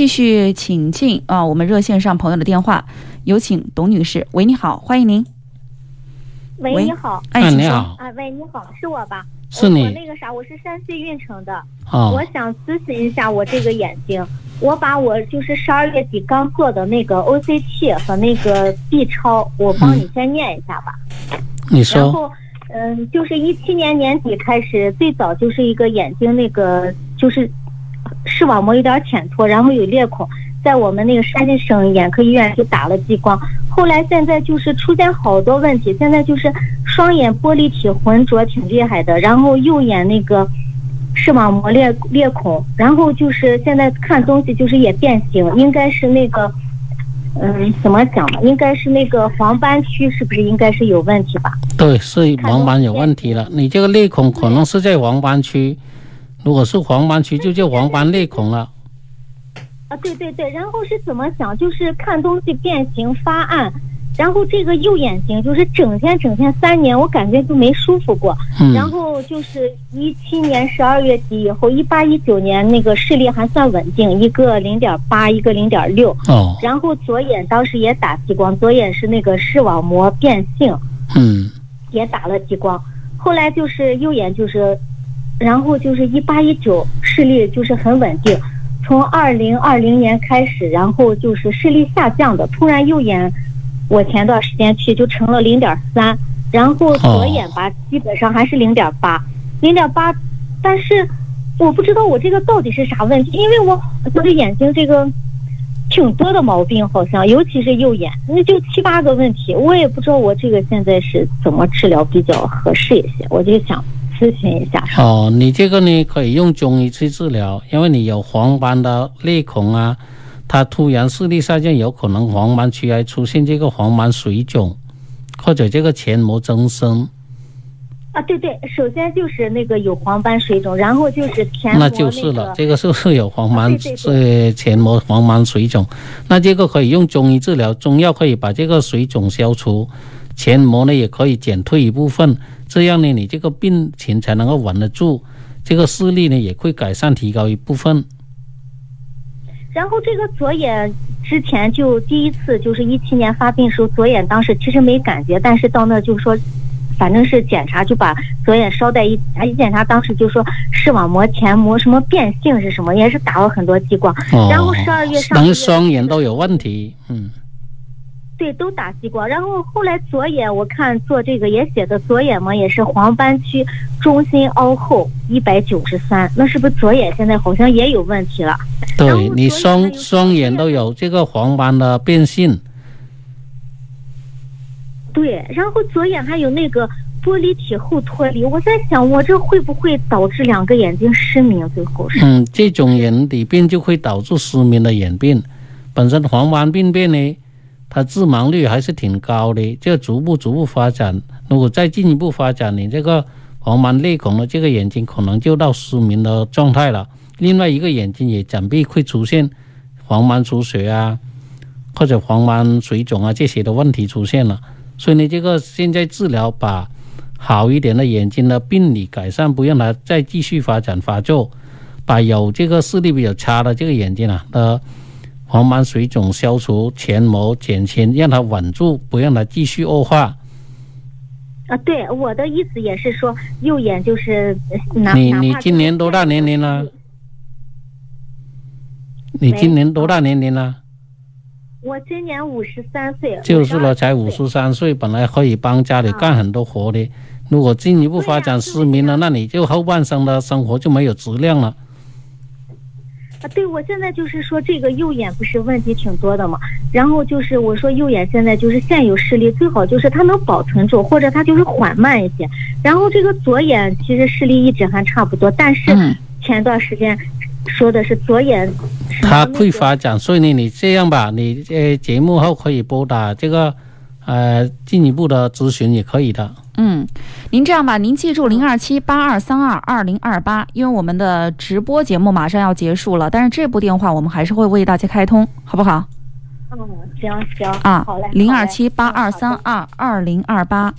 继续请进啊，我们热线上朋友的电话，有请董女士。喂，你好，欢迎您。喂，你好。哎，你好。啊，喂，你好，是我吧？是你。我那个啥，我是山西运城的。哦。我想咨询一下我这个眼睛，我把我就是十二月底刚做的那个 OCT 和那个 B 超，我帮你先念一下吧。你说。然后，嗯，就是一七年年底开始，最早就是一个眼睛那个就是视网膜有点浅脱，然后有裂孔。在我们那个山西省眼科医院就打了激光，后来现在就是出现好多问题，现在就是双眼玻璃体浑浊挺厉害的，然后右眼那个视网膜裂裂孔，然后就是现在看东西就是也变形，应该是那个，嗯，怎么讲呢？应该是那个黄斑区是不是应该是有问题吧？对，是黄斑有问题了。你这个裂孔可能是在黄斑区，如果是黄斑区就叫黄斑裂孔了。啊，对对对，然后是怎么想？就是看东西变形发暗，然后这个右眼睛就是整天整天三年，我感觉就没舒服过。嗯。然后就是一七年十二月底以后，一八一九年那个视力还算稳定，一个零点八，一个零点六。哦。然后左眼当时也打激光，左眼是那个视网膜变性。嗯。也打了激光，后来就是右眼就是，然后就是一八一九视力就是很稳定。从二零二零年开始，然后就是视力下降的，突然右眼，我前段时间去就成了零点三，然后左眼吧基本上还是零点八，零点八，但是我不知道我这个到底是啥问题，因为我我的眼睛这个挺多的毛病，好像尤其是右眼，那就七八个问题，我也不知道我这个现在是怎么治疗比较合适一些，我就想。咨询一下哦，你这个呢可以用中医去治疗，因为你有黄斑的裂孔啊，它突然视力下降，有可能黄斑区还出现这个黄斑水肿，或者这个前膜增生。啊，对对，首先就是那个有黄斑水肿，然后就是前膜那就是了，这个是不是有黄斑？是前膜黄斑水肿，那这个可以用中医治疗，中药可以把这个水肿消除，前膜呢也可以减退一部分。这样呢，你这个病情才能够稳得住，这个视力呢也会改善提高一部分。然后这个左眼之前就第一次就是一七年发病时候，左眼当时其实没感觉，但是到那就说，反正是检查就把左眼捎带一一检查，当时就说视网膜前膜什么变性是什么，也是打了很多激光。然后十二月上。等双眼都有问题，嗯。对，都打激光，然后后来左眼我看做这个也写的左眼嘛，也是黄斑区中心凹后一百九十三，那是不是左眼现在好像也有问题了？对你双双眼都有这个黄斑的变性。对，然后左眼还有那个玻璃体后脱离，我在想我这会不会导致两个眼睛失明？最后是嗯，这种眼底病就会导致失明的眼病，本身黄斑病变呢。它致盲率还是挺高的，就逐步逐步发展。如果再进一步发展，你这个黄斑裂孔的这个眼睛可能就到失明的状态了。另外一个眼睛也想必会出现黄斑出血啊，或者黄斑水肿啊这些的问题出现了。所以呢，这个现在治疗把好一点的眼睛的病理改善，不让它再继续发展发作，把有这个视力比较差的这个眼睛啊的。黄斑水肿消除，前膜减轻，让它稳住，不让它继续恶化。啊，对，我的意思也是说，右眼就是你你今年多大年龄了？你今年多大年龄了？我今年五十三岁。就是了，才五十三岁，本来可以帮家里干很多活的。如果进一步发展失明了，那你就后半生的生活就没有质量了。啊，对，我现在就是说这个右眼不是问题挺多的嘛，然后就是我说右眼现在就是现有视力最好就是它能保存住，或者它就是缓慢一些。然后这个左眼其实视力一直还差不多，但是前段时间说的是左眼它会发展，所以呢，你这样吧，你呃节目后可以拨打这个呃进一步的咨询也可以的。嗯，您这样吧，您记住零二七八二三二二零二八，因为我们的直播节目马上要结束了，但是这部电话我们还是会为大家开通，好不好？嗯，行行啊，好嘞，零二七八二三二二零二八。